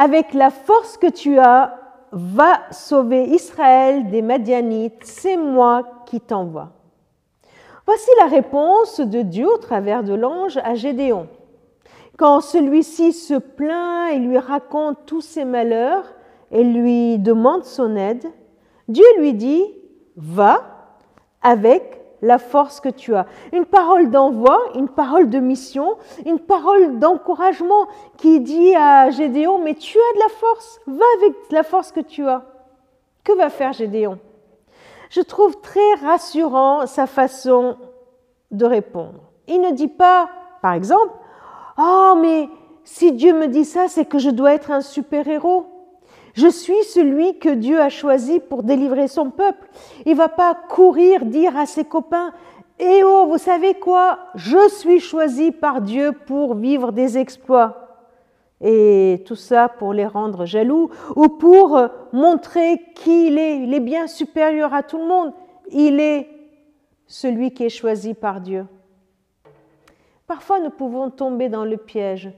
avec la force que tu as, va sauver Israël des Madianites, c'est moi qui t'envoie. Voici la réponse de Dieu au travers de l'ange à Gédéon. Quand celui-ci se plaint et lui raconte tous ses malheurs et lui demande son aide, Dieu lui dit, va avec la force que tu as. Une parole d'envoi, une parole de mission, une parole d'encouragement qui dit à Gédéon, mais tu as de la force, va avec la force que tu as. Que va faire Gédéon? Je trouve très rassurant sa façon de répondre. Il ne dit pas, par exemple, Oh, mais si Dieu me dit ça, c'est que je dois être un super-héros. Je suis celui que Dieu a choisi pour délivrer son peuple. Il va pas courir dire à ses copains Eh oh, vous savez quoi? Je suis choisi par Dieu pour vivre des exploits. Et tout ça pour les rendre jaloux ou pour montrer qui il est. Il est bien supérieur à tout le monde. Il est celui qui est choisi par Dieu. Parfois, nous pouvons tomber dans le piège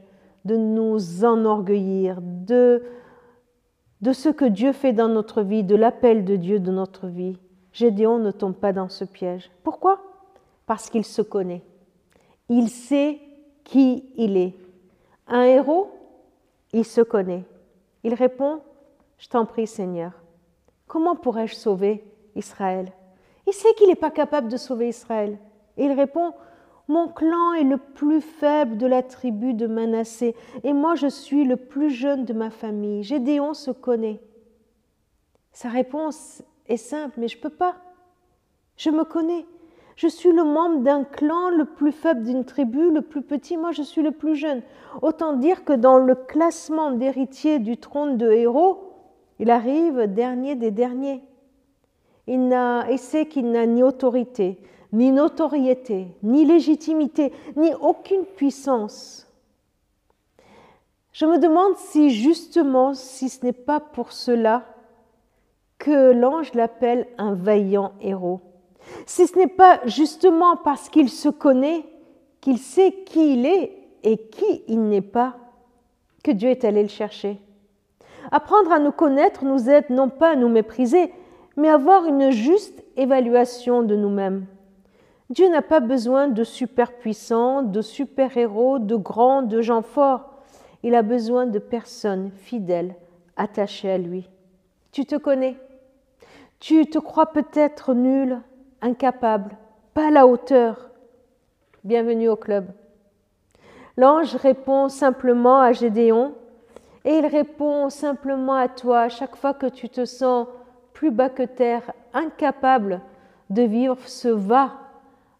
de nous enorgueillir, de de ce que Dieu fait dans notre vie, de l'appel de Dieu dans notre vie. Gédéon ne tombe pas dans ce piège. Pourquoi? Parce qu'il se connaît. Il sait qui il est. Un héros, il se connaît. Il répond, je t'en prie Seigneur, comment pourrais-je sauver Israël? Il sait qu'il n'est pas capable de sauver Israël. Et il répond, mon clan est le plus faible de la tribu de Manassé, et moi je suis le plus jeune de ma famille. Gédéon se connaît. Sa réponse est simple, mais je ne peux pas. Je me connais. Je suis le membre d'un clan le plus faible d'une tribu, le plus petit, moi je suis le plus jeune. Autant dire que dans le classement d'héritiers du trône de héros, il arrive dernier des derniers. Il, il sait qu'il n'a ni autorité, ni notoriété, ni légitimité, ni aucune puissance. Je me demande si justement, si ce n'est pas pour cela que l'ange l'appelle un vaillant héros. Si ce n'est pas justement parce qu'il se connaît, qu'il sait qui il est et qui il n'est pas, que Dieu est allé le chercher. Apprendre à nous connaître nous aide non pas à nous mépriser, mais à avoir une juste évaluation de nous-mêmes. Dieu n'a pas besoin de super puissants, de super héros, de grands, de gens forts. Il a besoin de personnes fidèles, attachées à lui. Tu te connais. Tu te crois peut-être nul, incapable, pas à la hauteur. Bienvenue au club. L'ange répond simplement à Gédéon et il répond simplement à toi chaque fois que tu te sens plus bas que terre, incapable de vivre ce va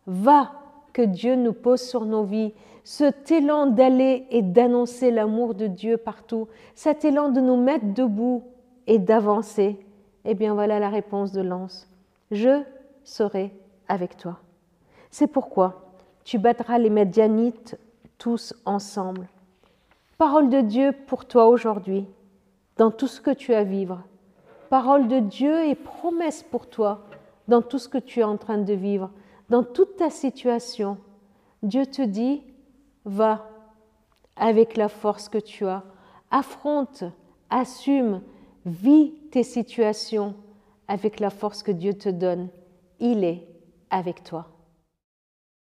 Va que Dieu nous pose sur nos vies, cet élan d'aller et d'annoncer l'amour de Dieu partout, cet élan de nous mettre debout et d'avancer, eh bien voilà la réponse de l'anse. Je serai avec toi. C'est pourquoi tu battras les Médianites tous ensemble. Parole de Dieu pour toi aujourd'hui, dans tout ce que tu as à vivre. Parole de Dieu et promesse pour toi dans tout ce que tu es en train de vivre dans toute ta situation, Dieu te dit, va avec la force que tu as, affronte, assume, vis tes situations avec la force que Dieu te donne. Il est avec toi.